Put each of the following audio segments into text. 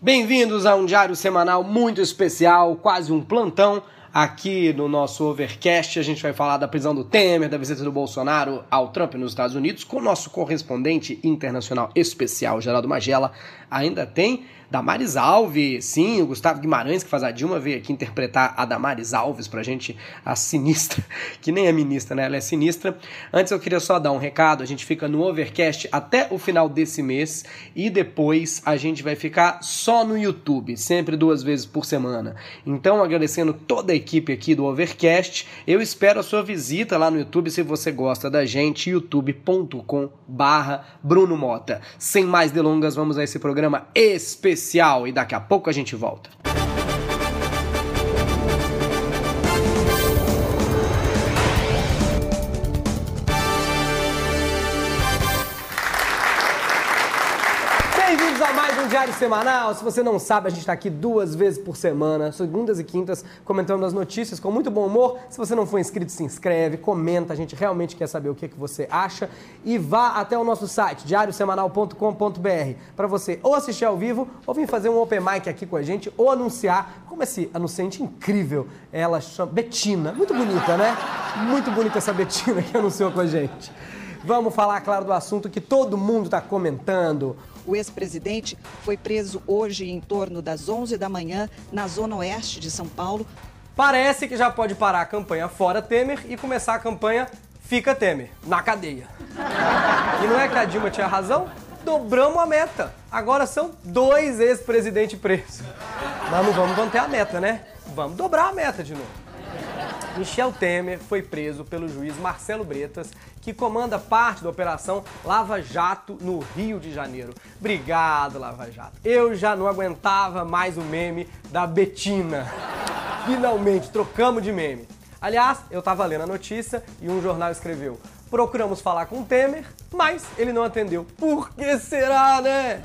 Bem-vindos a um diário semanal muito especial, quase um plantão. Aqui no nosso Overcast, a gente vai falar da prisão do Temer, da visita do Bolsonaro ao Trump nos Estados Unidos, com o nosso correspondente internacional especial, Geraldo Magela. Ainda tem Damares Alves, sim, o Gustavo Guimarães, que faz a Dilma, veio aqui interpretar a Damares Alves pra gente, a sinistra, que nem é ministra, né? Ela é sinistra. Antes eu queria só dar um recado, a gente fica no Overcast até o final desse mês e depois a gente vai ficar só no YouTube, sempre duas vezes por semana. Então, agradecendo toda a equipe aqui do Overcast, eu espero a sua visita lá no YouTube se você gosta da gente, youtube.com barra Bruno Mota. Sem mais delongas, vamos a esse programa especial especial e daqui a pouco a gente volta. Diário Semanal. Se você não sabe, a gente está aqui duas vezes por semana, segundas e quintas, comentando as notícias com muito bom humor. Se você não for inscrito, se inscreve, comenta, a gente realmente quer saber o que, que você acha. E vá até o nosso site, diariosemanal.com.br, para você ou assistir ao vivo, ou vir fazer um open mic aqui com a gente, ou anunciar, como esse anunciante incrível, ela chama Betina. Muito bonita, né? Muito bonita essa Betina que anunciou com a gente. Vamos falar, claro, do assunto que todo mundo está comentando. O ex-presidente foi preso hoje em torno das 11 da manhã na zona oeste de São Paulo. Parece que já pode parar a campanha Fora Temer e começar a campanha Fica Temer, na cadeia. E não é que a Dilma tinha razão? Dobramos a meta. Agora são dois ex-presidentes presos. Mas não vamos manter a meta, né? Vamos dobrar a meta de novo. Michel Temer foi preso pelo juiz Marcelo Bretas, que comanda parte da operação Lava Jato no Rio de Janeiro. Obrigado, Lava Jato. Eu já não aguentava mais o meme da Betina. Finalmente, trocamos de meme. Aliás, eu tava lendo a notícia e um jornal escreveu: Procuramos falar com Temer, mas ele não atendeu. Por que será, né?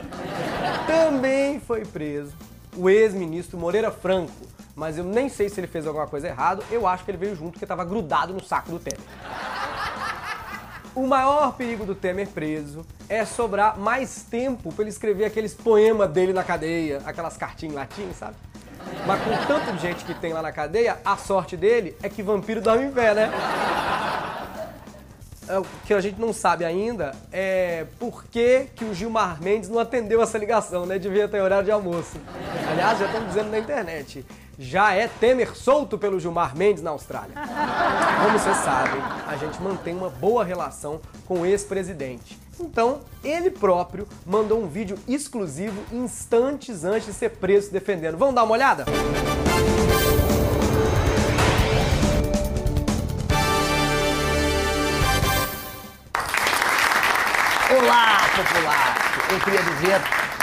Também foi preso o ex-ministro Moreira Franco, mas eu nem sei se ele fez alguma coisa errada, eu acho que ele veio junto porque estava grudado no saco do Temer. O maior perigo do Temer preso é sobrar mais tempo para ele escrever aqueles poemas dele na cadeia, aquelas cartinhas em latim, sabe? Mas com tanto de gente que tem lá na cadeia, a sorte dele é que vampiro dorme em pé, né? É, O que a gente não sabe ainda é por que, que o Gilmar Mendes não atendeu essa ligação, né? Devia ter horário de almoço. Aliás, já estão dizendo na internet. Já é Temer solto pelo Gilmar Mendes na Austrália. Como vocês sabem, a gente mantém uma boa relação com o ex-presidente. Então, ele próprio mandou um vídeo exclusivo instantes antes de ser preso defendendo. Vamos dar uma olhada? Olá, popular! Eu queria dizer,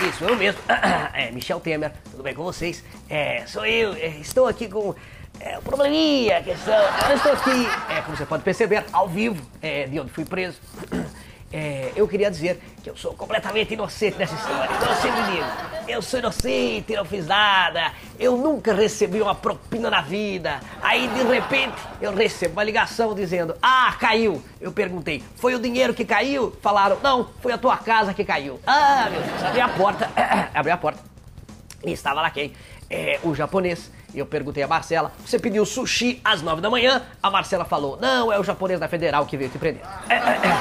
isso, eu mesmo, é, Michel Temer, tudo bem com vocês? É, sou eu, é, estou aqui com é, um probleminha, questão, eu estou aqui, é, como você pode perceber, ao vivo, é, de onde fui preso. É, eu queria dizer que eu sou completamente inocente nessa história. Então eu sempre digo, eu sou inocente, não fiz nada, eu nunca recebi uma propina na vida. Aí de repente eu recebo uma ligação dizendo, ah, caiu. Eu perguntei, foi o dinheiro que caiu? Falaram, não, foi a tua casa que caiu. Ah, meu Deus, abri a porta, abri a porta. E estava lá quem? É, o japonês. E eu perguntei a Marcela, você pediu sushi às nove da manhã? A Marcela falou, não, é o japonês da Federal que veio te prender. É, é, é.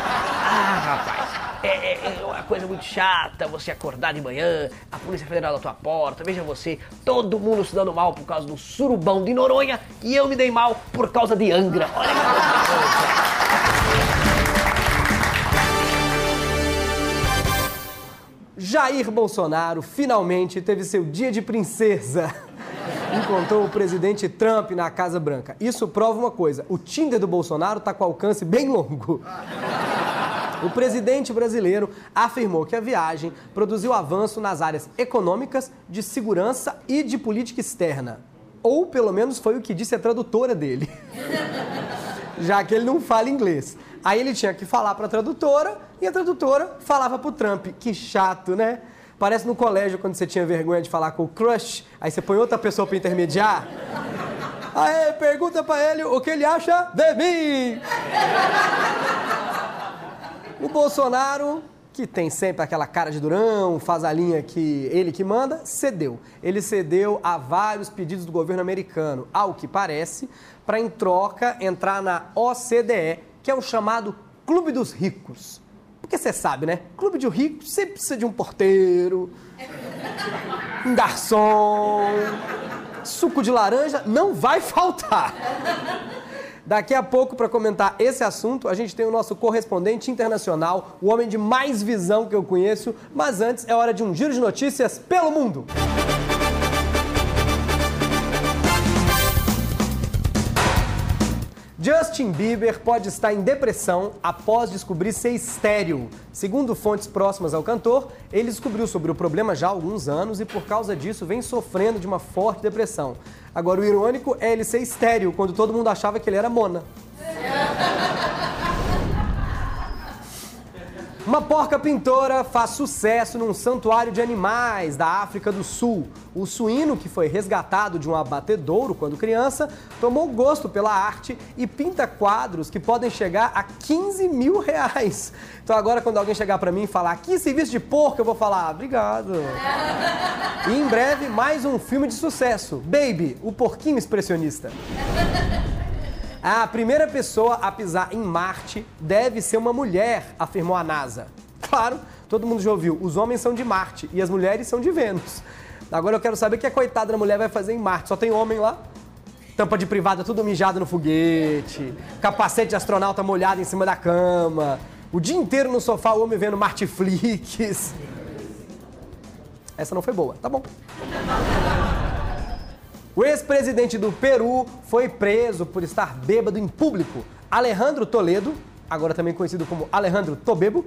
Ah, rapaz, é, é, é uma coisa muito chata você acordar de manhã, a Polícia Federal na tua porta, veja você, todo mundo se dando mal por causa do surubão de Noronha e eu me dei mal por causa de Angra. Olha que coisa. Jair Bolsonaro finalmente teve seu dia de princesa. Encontrou o presidente Trump na Casa Branca. Isso prova uma coisa: o Tinder do Bolsonaro tá com alcance bem longo. O presidente brasileiro afirmou que a viagem produziu avanço nas áreas econômicas, de segurança e de política externa. Ou pelo menos foi o que disse a tradutora dele. Já que ele não fala inglês. Aí ele tinha que falar para a tradutora e a tradutora falava pro Trump. Que chato, né? Parece no colégio quando você tinha vergonha de falar com o crush, aí você põe outra pessoa para intermediar. Aí pergunta para ele o que ele acha de mim. O Bolsonaro, que tem sempre aquela cara de durão, faz a linha que ele que manda, cedeu. Ele cedeu a vários pedidos do governo americano, ao que parece, para em troca entrar na OCDE, que é o chamado Clube dos Ricos. Porque você sabe, né? Clube de ricos sempre precisa de um porteiro, um garçom, suco de laranja não vai faltar. Daqui a pouco, para comentar esse assunto, a gente tem o nosso correspondente internacional, o homem de mais visão que eu conheço. Mas antes, é hora de um giro de notícias pelo mundo. Justin Bieber pode estar em depressão após descobrir ser estéril. Segundo fontes próximas ao cantor, ele descobriu sobre o problema já há alguns anos e por causa disso vem sofrendo de uma forte depressão. Agora, o irônico é ele ser estéril quando todo mundo achava que ele era mona. Uma porca pintora faz sucesso num santuário de animais da África do Sul. O suíno, que foi resgatado de um abatedouro quando criança, tomou gosto pela arte e pinta quadros que podem chegar a 15 mil reais. Então agora, quando alguém chegar para mim e falar que serviço de porco, eu vou falar, obrigado. E em breve, mais um filme de sucesso, Baby, o porquinho expressionista. A primeira pessoa a pisar em Marte deve ser uma mulher, afirmou a NASA. Claro, todo mundo já ouviu, os homens são de Marte e as mulheres são de Vênus. Agora eu quero saber o que a coitada da mulher vai fazer em Marte. Só tem homem lá? Tampa de privada tudo mijado no foguete, capacete de astronauta molhado em cima da cama, o dia inteiro no sofá o homem vendo Martiflix. Essa não foi boa, tá bom. O ex-presidente do Peru foi preso por estar bêbado em público. Alejandro Toledo, agora também conhecido como Alejandro Tobebo,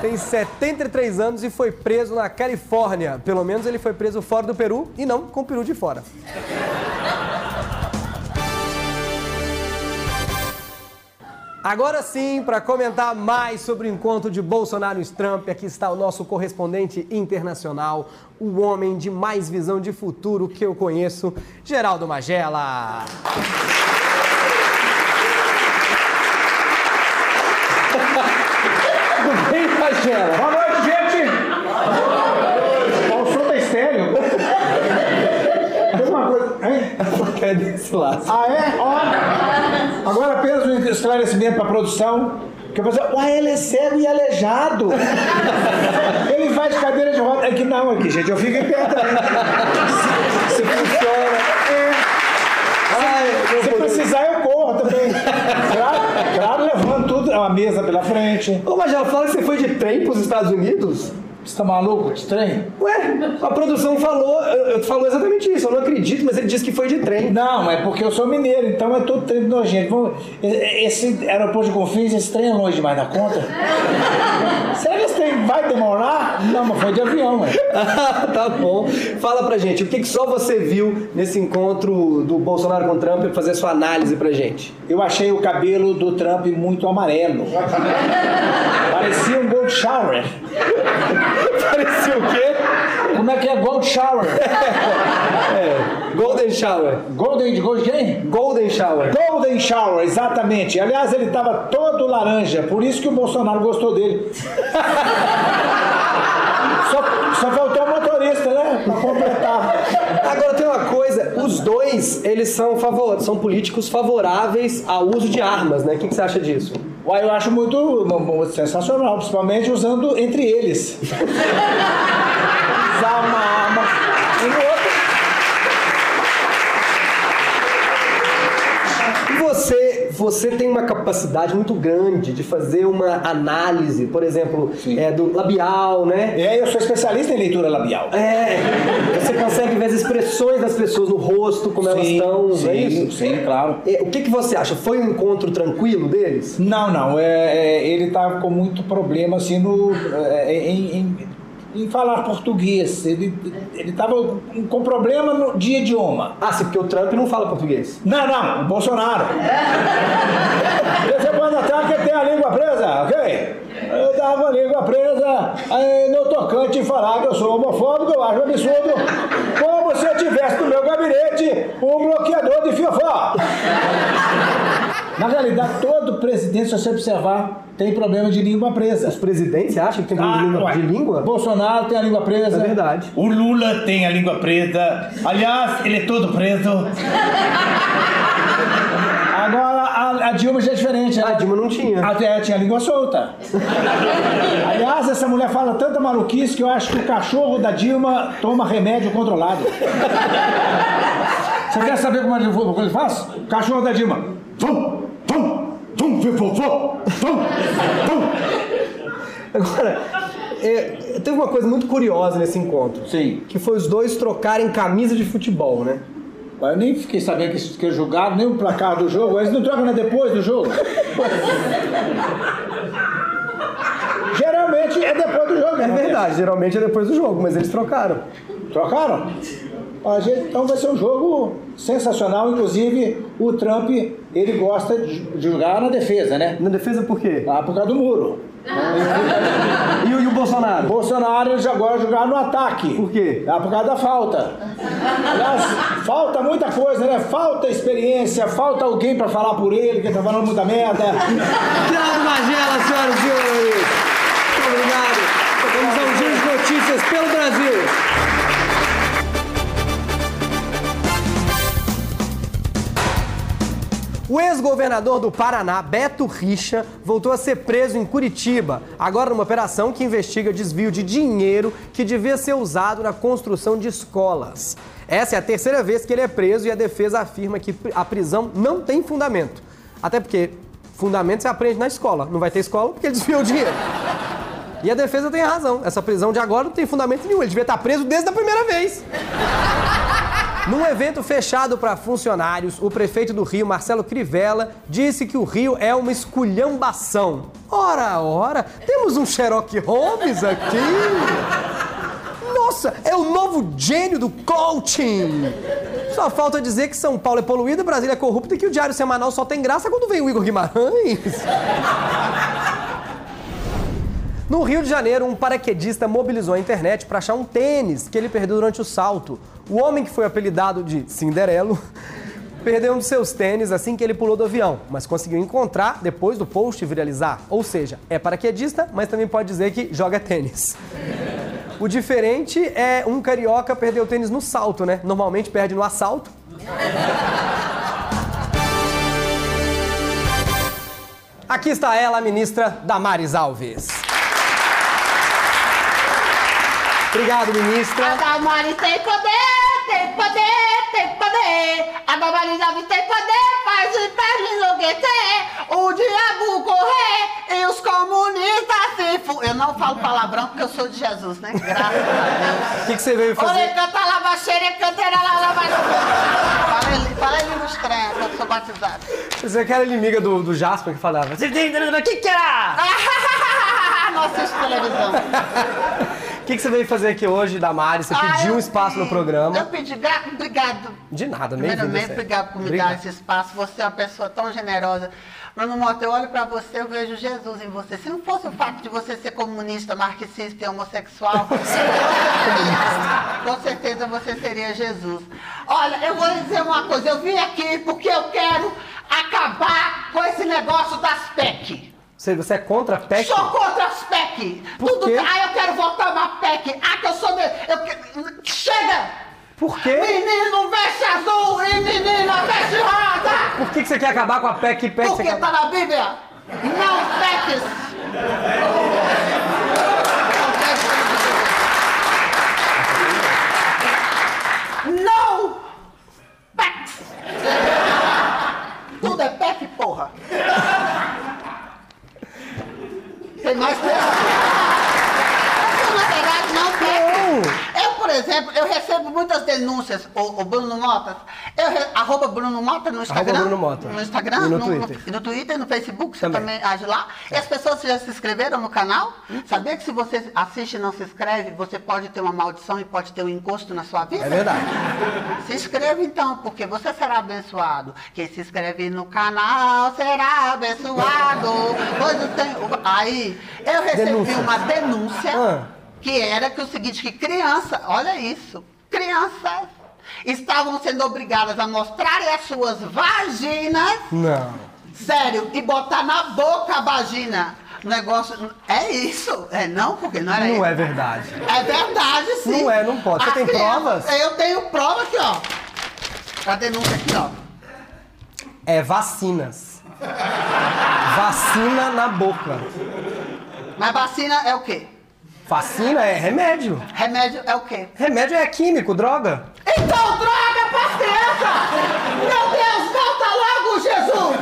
tem 73 anos e foi preso na Califórnia. Pelo menos ele foi preso fora do Peru e não com o peru de fora. Agora sim, para comentar mais sobre o encontro de Bolsonaro e Trump, aqui está o nosso correspondente internacional, o homem de mais visão de futuro que eu conheço, Geraldo Magela. Tudo bem, Magela? Boa noite, gente! O som tá estéreo. Tem uma coisa. Hein? É desse lado. Ah, é? Ó. Agora apenas um esclarecimento para a produção. Que eu pensei, uai, ele é cego e aleijado. ele faz cadeira de roda. É que não, aqui, gente, eu fico em pé também. Se, se funciona. É. Ai, Se precisar, eu corro também. Claro, claro, levando tudo, a mesa pela frente. Ô Magela, fala que você foi de trem para os Estados Unidos? Você tá maluco? Estranho? Ué, a produção falou, eu- eu- falou exatamente isso, eu não acredito, mas ele disse que foi de trem. Não, é porque eu sou mineiro, então é todo trem nojento. Vamos- Esse aeroporto de Confins, esse trem é longe demais da conta. Será que esse trem vai demorar? Não, mas foi de avião, ué. tá bom. Fala pra gente, o que, que só você viu nesse encontro do Bolsonaro com o Trump pra fazer sua análise pra gente? Eu achei o cabelo do Trump muito amarelo. Parecia um Gold Shower. Parecia o quê? Como é que é Gold Shower? É, Golden Shower. Golden de Gold quem? Golden Shower. Golden Shower, exatamente. Aliás, ele estava todo laranja, por isso que o Bolsonaro gostou dele. só, só faltou o motorista, né? Pra. Agora tem uma coisa, os dois, eles são, favor, são políticos favoráveis ao uso de armas, né? O que, que você acha disso? Uai, eu acho muito, muito sensacional, principalmente usando entre eles. Usar uma arma um no outro. Você, tem uma capacidade muito grande de fazer uma análise, por exemplo, Sim. é, do labial, né? É, eu sou especialista em leitura labial. É, você consegue ver as expressões das pessoas no rosto, como elas estão, sim, não é isso? sim, claro. É, O que, que você acha? Foi um encontro tranquilo deles? Não, não. É, é, ele estava com muito problema assim no, é, em, em- em falar português. Ele estava com problema no, de idioma. Ah, sim, porque o Trump não fala português. Não, não, o Bolsonaro. Esse quando atrás que tem a língua presa, ok? Eu tava com a língua presa aí no tocante em falar que eu sou homofóbico, eu acho absurdo. Como se eu tivesse no meu gabinete um Na realidade, todo presidente se você observar, têm problema de língua presa. Os presidentes acham que tem problema de língua? ué. De língua? Bolsonaro tem a língua presa. É verdade. O Lula tem a língua presa. Aliás, ele é todo preso. Agora a, a Dilma já é diferente. A Dilma não tinha. Até tinha a língua solta. Aliás, essa mulher fala tanta maluquice que eu acho que o cachorro da Dilma toma remédio controlado. Você quer saber como ele, como ele faz? O cachorro da Dilma. Vum, vum, vum, vum, vum, vum. Agora, é, teve uma coisa muito curiosa nesse encontro. Sim. Que foi os dois trocarem camisa de futebol, né? Mas Eu nem fiquei sabendo que, que jogaram, nem o placar do jogo. Eles não trocam né, depois do jogo. Geralmente é depois do jogo. É né? verdade, geralmente é depois do jogo, mas eles trocaram. Trocaram? Gente, então vai ser um jogo sensacional. Inclusive, o Trump, ele gosta de jogar na defesa, né? Na defesa por quê? Lá por causa do muro. E, o- e o Bolsonaro? Bolsonaro ele já gosta de jogar no ataque. Por quê? Lá por causa da falta. Aliás, falta muita coisa, né? Falta experiência, falta alguém pra falar por ele, que tá falando muita merda. Tiago Magela, senhoras e senhores. Muito obrigado. Vamos ao Giro de Notícias pelo Brasil. O ex-governador do Paraná, Beto Richa, voltou a ser preso em Curitiba, agora numa operação que investiga desvio de dinheiro que devia ser usado na construção de escolas. Essa é a terceira vez que ele é preso e a defesa afirma que a prisão não tem fundamento. Até porque fundamento você aprende na escola, não vai ter escola porque ele desviou o dinheiro. E a defesa tem razão, essa prisão de agora não tem fundamento nenhum, ele devia estar preso desde a primeira vez. Num evento fechado para funcionários, o prefeito do Rio, Marcelo Crivella, disse que o Rio é uma esculhambação. Ora, ora, temos um Sherlock Holmes aqui. Nossa, é o novo gênio do coaching. Só falta dizer que São Paulo é poluída, Brasília é corrupta e que o Diário Semanal só tem graça quando vem o Igor Guimarães. No Rio de Janeiro, um paraquedista mobilizou a internet para achar um tênis que ele perdeu durante o salto. O homem que foi apelidado de Cinderelo perdeu um dos seus tênis assim que ele pulou do avião, mas conseguiu encontrar depois do post viralizar. Ou seja, é paraquedista, mas também pode dizer que joga tênis. O diferente é um carioca perder o tênis no salto, né? Normalmente perde no assalto. Aqui está ela, a ministra Damares Alves. Obrigado, ministra. A Damares tem poder, tem poder, tem poder. A Damares Alves tem poder, faz o império enlouquecer. O diabo correr e os comunistas se fu... Eu não falo palavrão porque eu sou de Jesus, né? Graças a Deus. O que, que você veio Olha, fazer? canta lá, baixeira, canteira lá, lá, vai. Fala em- língua estranha, que eu sou batizado. Você é aquela inimiga do, do Jasper que falava. Você tem o que que era? Assisto televisão. O que, que você veio fazer aqui hoje, Damares? Você Ah, pediu um espaço no pedi- programa. Eu pedi, obrigado. De nada, nem Primeiramente, obrigado por me dar esse espaço. Você é uma pessoa tão generosa. Bruno Mota, eu olho pra você, eu vejo Jesus em você. Se não fosse o fato de você ser comunista, marxista e homossexual, com certeza você seria Jesus. Olha, eu vou dizer uma coisa. Eu vim aqui porque eu quero acabar com esse negócio das PEC. Você, você é contra a PEC? Sou contra as PEC. Por Tudo quê? Ah, eu quero votar uma PEC. Ah, que eu sou de... Eu... Chega! Por quê? Menino veste azul e menina veste rosa! Por que, que você quer acabar com a PEC? PEC você Porque quer... tá na Bíblia? Não peques! Não peques! Tudo é peque, porra! Tem mais Na verdade, não peques. Eu, por exemplo, eu recebo muitas denúncias, o, o Bruno Motas. Eu re... Arroba Bruno Mota no Instagram. Bruno Mota. No Instagram, E no no, Twitter. no Twitter e no Facebook, você Também. também, age lá. E as pessoas já se inscreveram no canal? Sabia que se você assiste e não se inscreve, você pode ter uma maldição e pode ter um encosto na sua vida? É verdade. Se inscreva então, porque você será abençoado. Quem se inscreve no canal será abençoado. Pois tenho... Aí, eu recebi Denúncia. uma denúncia Ah. que era que o seguinte, que criança, olha isso, crianças estavam sendo obrigadas a mostrarem as suas vaginas Não. Sério, e botar na boca a vagina. O negócio. É isso. É não, porque não era Não isso. é verdade. É verdade, sim. Não é, não pode. Você As tem crianças- provas? Eu tenho prova aqui, ó. A denúncia aqui, ó. É vacinas. Vacina na boca. Mas vacina é o quê? Vacina é remédio. Remédio é o quê? Remédio é químico, droga. Então, droga crianças! Meu Deus, volta logo, Jesus!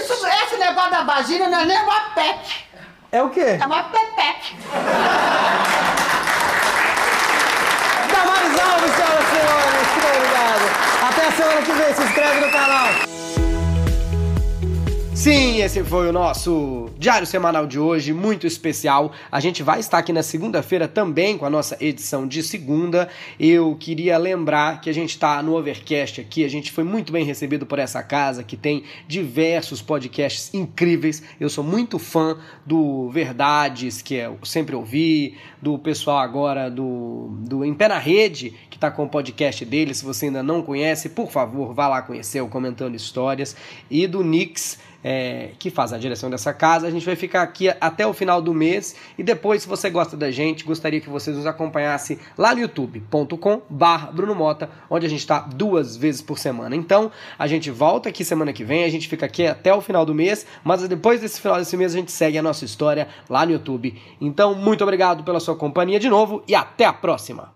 Isso, esse negócio da vagina não é nem uma PEC, É o quê? é uma PEPEC. Damares Alves, senhoras e senhores. Muito obrigado. Até a semana que vem. Se inscreve no canal. Sim, esse foi o nosso Diário Semanal de hoje, muito especial. A gente vai estar aqui na segunda-feira também com a nossa edição de segunda. Eu queria lembrar que a gente está no Overcast aqui, a gente foi muito bem recebido por essa casa que tem diversos podcasts incríveis. Eu sou muito fã do Verdades, que eu sempre ouvi, do pessoal agora do, do Em Pé na Rede, que está com o podcast dele. Se você ainda não conhece, por favor, vá lá conhecer o Comentando Histórias. E do Nix, é, que faz a direção dessa casa. A gente vai ficar aqui até o final do mês. E depois, se você gosta da gente, gostaria que vocês nos acompanhassem lá no youtube.com barra Bruno Mota, onde a gente está duas vezes por semana. Então, a gente volta aqui semana que vem, a gente fica aqui até o final do mês, mas depois desse final desse mês a gente segue a nossa história lá no YouTube. Então, muito obrigado pela sua companhia de novo e até a próxima!